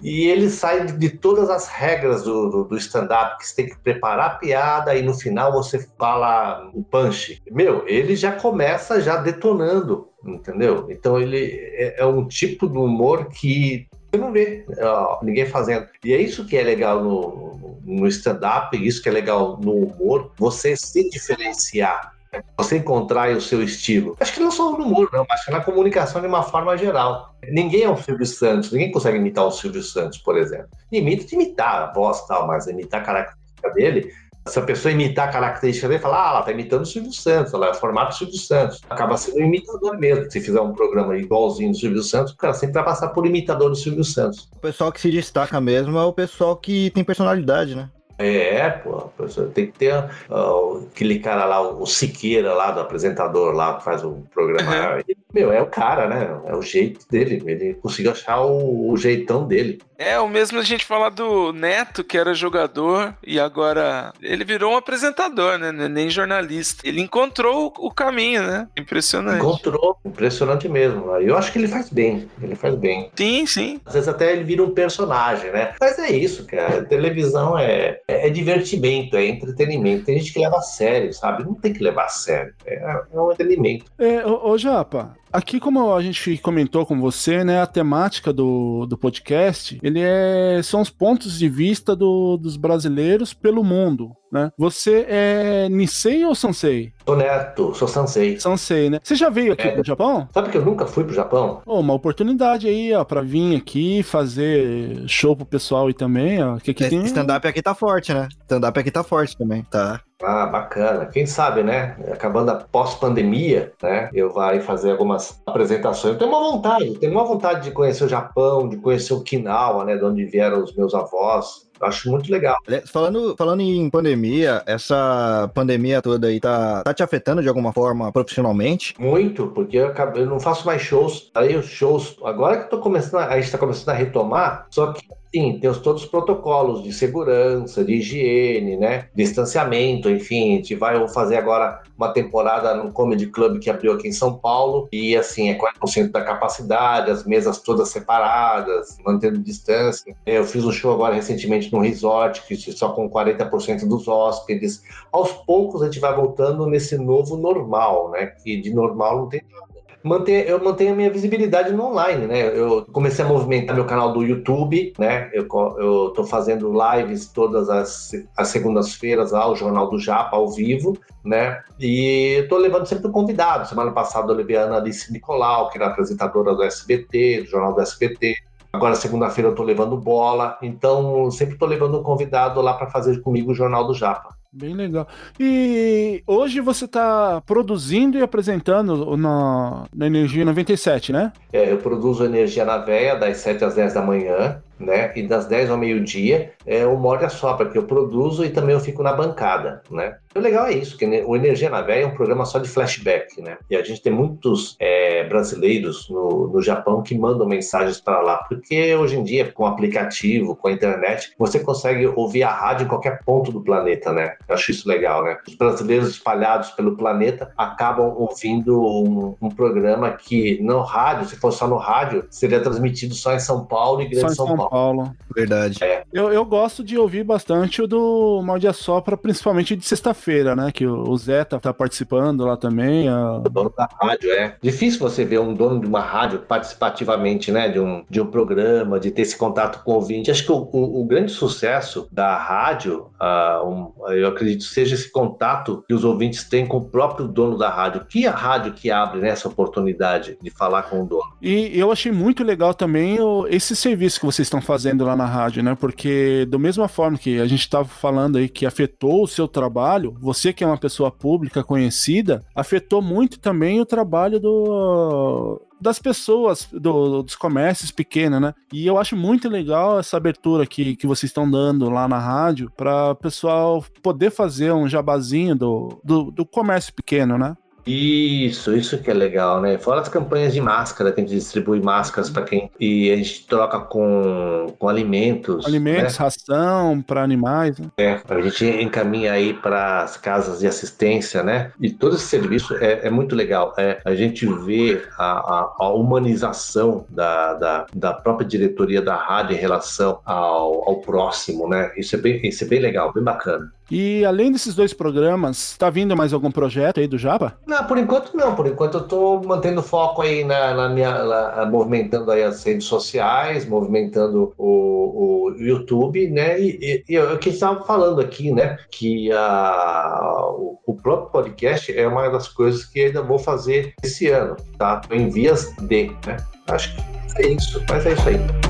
E ele sai de todas as regras do, do, do stand-up, que você tem que preparar a piada e no final você fala o punch. Meu, ele já começa já detonando, entendeu? Então ele é, é um tipo de humor que você não vê ó, ninguém fazendo. E é isso que é legal no, no stand-up, isso que é legal no humor, você se diferenciar. Você encontrar o seu estilo. Acho que não só no humor, não, mas na comunicação de uma forma geral. Ninguém é o Silvio Santos, ninguém consegue imitar o Silvio Santos, por exemplo. Imita de imitar a voz tal, mas imitar a característica dele, se a pessoa imitar a característica dele, fala, ah, ela tá imitando o Silvio Santos, ela é formato Silvio Santos. Acaba sendo um imitador mesmo. Se fizer um programa igualzinho do Silvio Santos, o cara sempre vai passar por imitador do Silvio Santos. O pessoal que se destaca mesmo é o pessoal que tem personalidade, né? É, pô, a tem que ter ó, aquele cara lá, o Siqueira lá, do apresentador lá, que faz o programa. Uhum. Meu, é o cara, né? É o jeito dele. Ele conseguiu achar o, o jeitão dele. É, o mesmo a gente falar do Neto, que era jogador, e agora ele virou um apresentador, né? é Nem jornalista. Ele encontrou o caminho, né? Impressionante. Encontrou, impressionante mesmo. Eu acho que ele faz bem, ele faz bem. Sim, sim. Às vezes até ele vira um personagem, né? Mas é isso, cara. Televisão é, é divertimento, é entretenimento. Tem gente que leva a sério, sabe? Não tem que levar a sério. É, é um entretenimento. É, ô, ô Japa, aqui como a gente comentou com você, né, a temática do, do podcast, ele é, são os pontos de vista do- dos brasileiros pelo mundo, né? Você é Nisei ou Sansei? Sou neto, sou Sansei. Sansei, né? Você já veio aqui É. pro Japão? Sabe que eu nunca fui pro Japão? Ô, uma oportunidade aí, ó, pra vir aqui fazer show pro pessoal aí também, ó. Que Esse tem... Stand-up aqui tá forte, né? Stand-up aqui tá forte também, tá? Ah, bacana. Quem sabe, né? Acabando a pós-pandemia, né? Eu vou aí fazer algumas apresentações. Eu tenho uma vontade, tenho uma vontade de conhecer o Japão, de conhecer Okinawa, né? De onde vieram os meus avós. Acho muito legal. Falando, falando em pandemia, essa pandemia toda aí tá, tá te afetando de alguma forma profissionalmente? Muito, porque eu, eu não faço mais shows. Aí os shows, agora que eu tô começando, a, a gente tá começando a retomar, só que sim, tem os, todos os protocolos de segurança, de higiene, né? Distanciamento, enfim, a gente vai fazer agora uma temporada no Comedy Club que abriu aqui em São Paulo, e assim, é 40% da capacidade, as mesas todas separadas, mantendo distância. Eu fiz um show agora recentemente num resort, que só com 40% dos hóspedes. Aos poucos a gente vai voltando nesse novo normal, né? Que de normal não tem nada. Manter, eu mantenho a minha visibilidade no online, né? Eu comecei a movimentar meu canal do YouTube, né? Eu, eu tô fazendo lives todas as, as segundas-feiras lá, o Jornal do Japa, ao vivo, né? E tô levando sempre um convidado. Semana passada eu levei a Alice Nicolau, que era apresentadora do SBT, do Jornal do SBT. Agora, segunda-feira, eu tô levando bola. Então, sempre tô levando um convidado lá para fazer comigo o Jornal do Japa. Bem legal. E hoje você está produzindo e apresentando na, na Energia 97, né? É, eu produzo Energia na Veia das 7 às 10 da manhã né? E das 10 ao meio-dia é o Morde só porque eu produzo e também eu fico na bancada, né? O legal é isso, que o Energia na Veia é um programa só de flashback, né? E a gente tem muitos é, brasileiros no, no Japão que mandam mensagens para lá, porque hoje em dia, com aplicativo, com a internet, você consegue ouvir a rádio em qualquer ponto do planeta, né? Eu acho isso legal, né? Os brasileiros espalhados pelo planeta acabam ouvindo um, um programa que no rádio, se fosse só no rádio, seria transmitido só em São Paulo e Grande São, São Paulo. Paulo. Verdade. É. Eu, eu gosto de ouvir bastante o do Mal de Sopra, principalmente de sexta-feira, né? Que o Zé tá, tá participando lá também. A... O dono da rádio, é. Difícil você ver um dono de uma rádio participativamente, né? De um, de um programa, de ter esse contato com o ouvinte. Acho que o, o, o grande sucesso da rádio, uh, um, eu acredito, seja esse contato que os ouvintes têm com o próprio dono da rádio. Que é a rádio que abre né, essa oportunidade de falar com o dono. E eu achei muito legal também o, esse serviço que vocês estão estão fazendo lá na rádio, né? Porque da mesma forma que a gente estava falando aí que afetou o seu trabalho, você que é uma pessoa pública conhecida, afetou muito também o trabalho do das pessoas, do, dos comércios pequenos, né? E eu acho muito legal essa abertura que, que vocês estão dando lá na rádio para o pessoal poder fazer um jabazinho do, do, do comércio pequeno, né? Isso, isso que é legal, né? Fora as campanhas de máscara, que a gente distribui máscaras para quem. E a gente troca com, com alimentos. Alimentos, né? ração para animais. Né? É, a gente encaminha aí para as casas de assistência, né? E todo esse serviço é, é muito legal. É, a gente vê a, a, a humanização da, da, da, própria diretoria da rádio em relação ao, ao próximo, né? Isso é, bem, isso é bem legal, bem bacana. E além desses dois programas, tá vindo mais algum projeto aí do Japa? Não, por enquanto não. Por enquanto eu tô mantendo foco aí na, na minha. Na, movimentando aí as redes sociais, movimentando o, o YouTube, né? E, e, e o que estava falando aqui, né? Que a, o, o, próprio podcast é uma das coisas que ainda vou fazer esse ano, tá? Em vias de, né? Acho que é isso, mas é isso aí.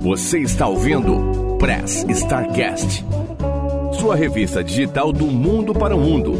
Você está ouvindo Press Starcast, sua revista digital do mundo para o mundo.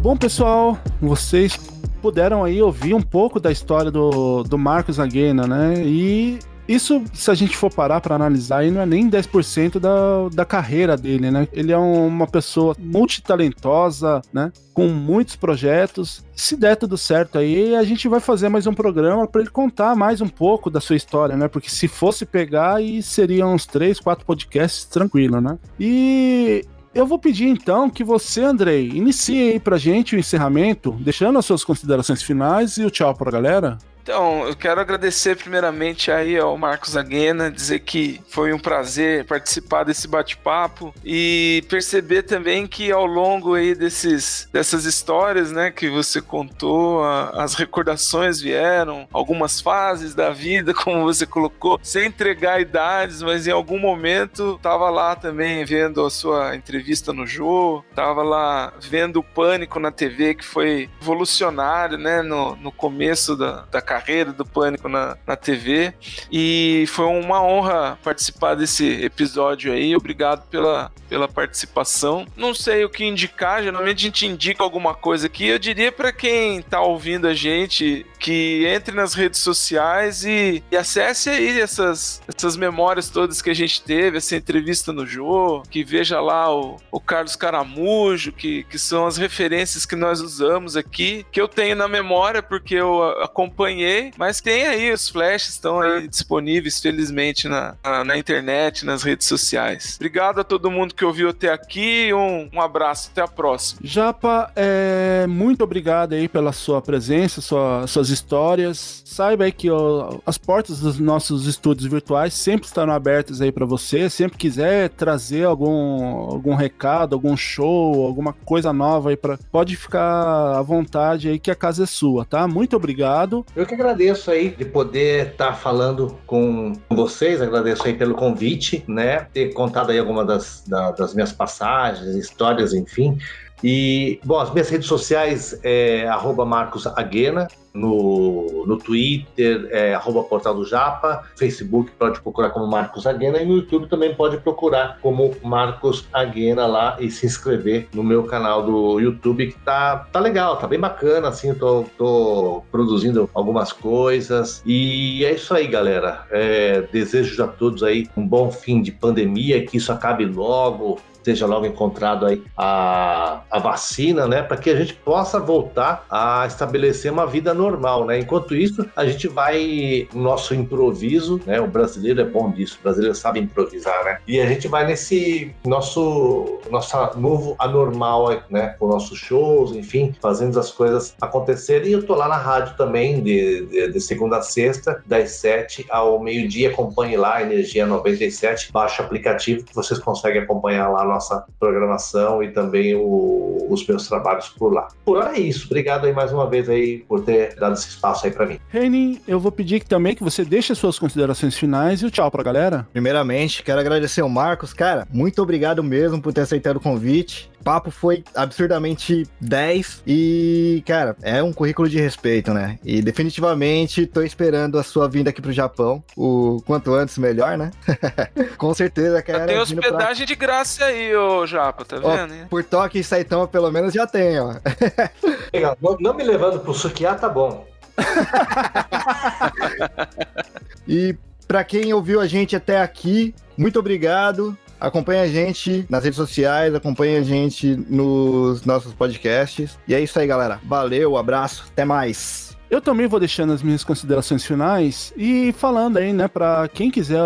Bom, pessoal, vocês puderam aí ouvir um pouco da história do, do Marcos Aguena, né? E isso, se a gente for parar para analisar, aí não é nem 10% da, da carreira dele, né? Ele é um, uma pessoa multitalentosa, né? Com muitos projetos. Se der tudo certo aí, a gente vai fazer mais um programa para ele contar mais um pouco da sua história, né? Porque se fosse pegar, aí seriam uns 3, 4 podcasts tranquilo, né? E eu vou pedir então que você, Andrei, inicie aí pra gente o encerramento, deixando as suas considerações finais e o tchau pra galera. Então, eu quero agradecer primeiramente aí ao Marcos Aguena, dizer que foi um prazer participar desse bate-papo e perceber também que ao longo aí desses, dessas histórias, né, que você contou, a, as recordações vieram, algumas fases da vida, como você colocou, sem entregar idades, mas em algum momento tava lá também vendo a sua entrevista no Jô, tava lá vendo o Pânico na TV, que foi revolucionário, né, no, no começo da, da carreira do Pânico na, na TV. E foi uma honra participar desse episódio aí. Obrigado pela, pela participação. Não sei o que indicar, geralmente a gente indica alguma coisa aqui. Eu diria para quem tá ouvindo a gente que entre nas redes sociais e, e, acesse aí essas, essas memórias todas que a gente teve, essa entrevista no Jô, que veja lá o, o Carlos Caramujo, que, que são as referências que nós usamos aqui, que eu tenho na memória porque eu acompanhei, mas tem aí, os flashes estão aí disponíveis, felizmente, na, na, na internet, nas redes sociais. Obrigado a todo mundo que ouviu até aqui, um, um abraço, até a próxima. Japa, é, muito obrigado aí pela sua presença, sua, suas histórias. Saiba aí que ó, as portas dos nossos estúdios virtuais sempre estarão abertas aí para você. Sempre quiser trazer algum, algum recado, algum show, alguma coisa nova aí para pode ficar à vontade aí que a casa é sua, tá? Muito obrigado. Eu que agradeço aí de poder estar falando com vocês, agradeço aí pelo convite, né? Ter contado aí algumas das, da, das minhas passagens, histórias, enfim. E, bom, as minhas redes sociais é arroba Marcos Aguena, no, no Twitter, é, arroba Portal do Japa, Facebook pode procurar como Marcos Aguena e no YouTube também pode procurar como Marcos Aguena lá e se inscrever no meu canal do YouTube que tá, tá legal, tá bem bacana, assim, tô, tô produzindo algumas coisas e é isso aí, galera. É, desejo a todos aí um bom fim de pandemia, que isso acabe logo, seja logo encontrado aí a, a vacina, né, para que a gente possa voltar a estabelecer uma vida normal, né? Enquanto isso, a gente vai no nosso improviso, né? O brasileiro é bom disso, o brasileiro sabe improvisar, né? E a gente vai nesse nosso nossa novo anormal, né, com nossos shows, enfim, fazendo as coisas acontecerem. E eu tô lá na rádio também de, de, de segunda a sexta, das sete ao meio-dia, acompanhe lá Energia 97, baixa o aplicativo que vocês conseguem acompanhar lá nossa programação e também o, os meus trabalhos por lá. Por hora é isso. Obrigado aí mais uma vez aí por ter dado esse espaço aí para mim. Renin, eu vou pedir também que você deixe as suas considerações finais e o tchau pra galera. Primeiramente, quero agradecer ao Marcos. Cara, muito obrigado mesmo por ter aceitado o convite. O papo foi absurdamente 10 e, cara, é um currículo de respeito, né? E definitivamente tô esperando a sua vinda aqui pro Japão. O quanto antes melhor, né? Com certeza, cara. Tem hospedagem pra... de graça aí, ô Japa, tá vendo? Ó, por Toque e Saitama, pelo menos já tem, ó. Legal, não, não me levando pro Sukiá, tá bom. E para quem ouviu a gente até aqui, muito obrigado. Acompanhe a gente nas redes sociais, acompanhe a gente nos nossos podcasts. E é isso aí, galera. Valeu, abraço, até mais. Eu também vou deixando as minhas considerações finais e falando aí, né, para quem quiser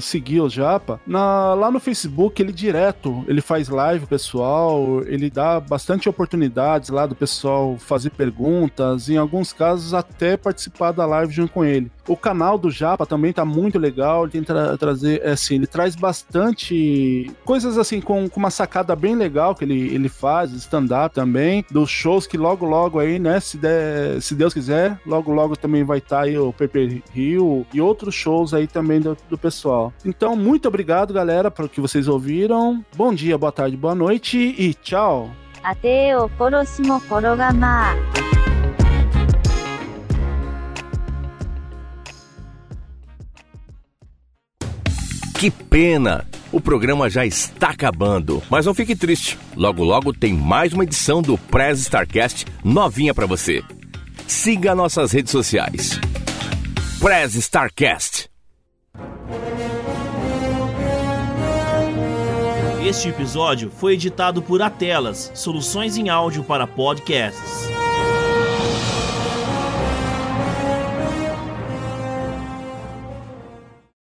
seguir o Japa, na, lá no Facebook ele direto, ele faz live pessoal, ele dá bastante oportunidades lá do pessoal fazer perguntas, em alguns casos até participar da live junto com ele. O canal do Japa também tá muito legal, ele tenta tra trazer, é, assim, ele traz bastante coisas assim com, com uma sacada bem legal que ele, ele faz, stand-up também, dos shows que logo logo aí, né, se, der, se Deus quiser, logo logo também vai estar tá aí o Pepe Rio e outros shows aí também do, do pessoal. Então, muito obrigado, galera, por que vocês ouviram. Bom dia, boa tarde, boa noite e tchau! Até o próximo programa. Que pena! O programa já está acabando, mas não fique triste. Logo logo tem mais uma edição do Prez Starcast novinha para você. Siga nossas redes sociais. Prez Starcast. Este episódio foi editado por Atelas, soluções em áudio para podcasts.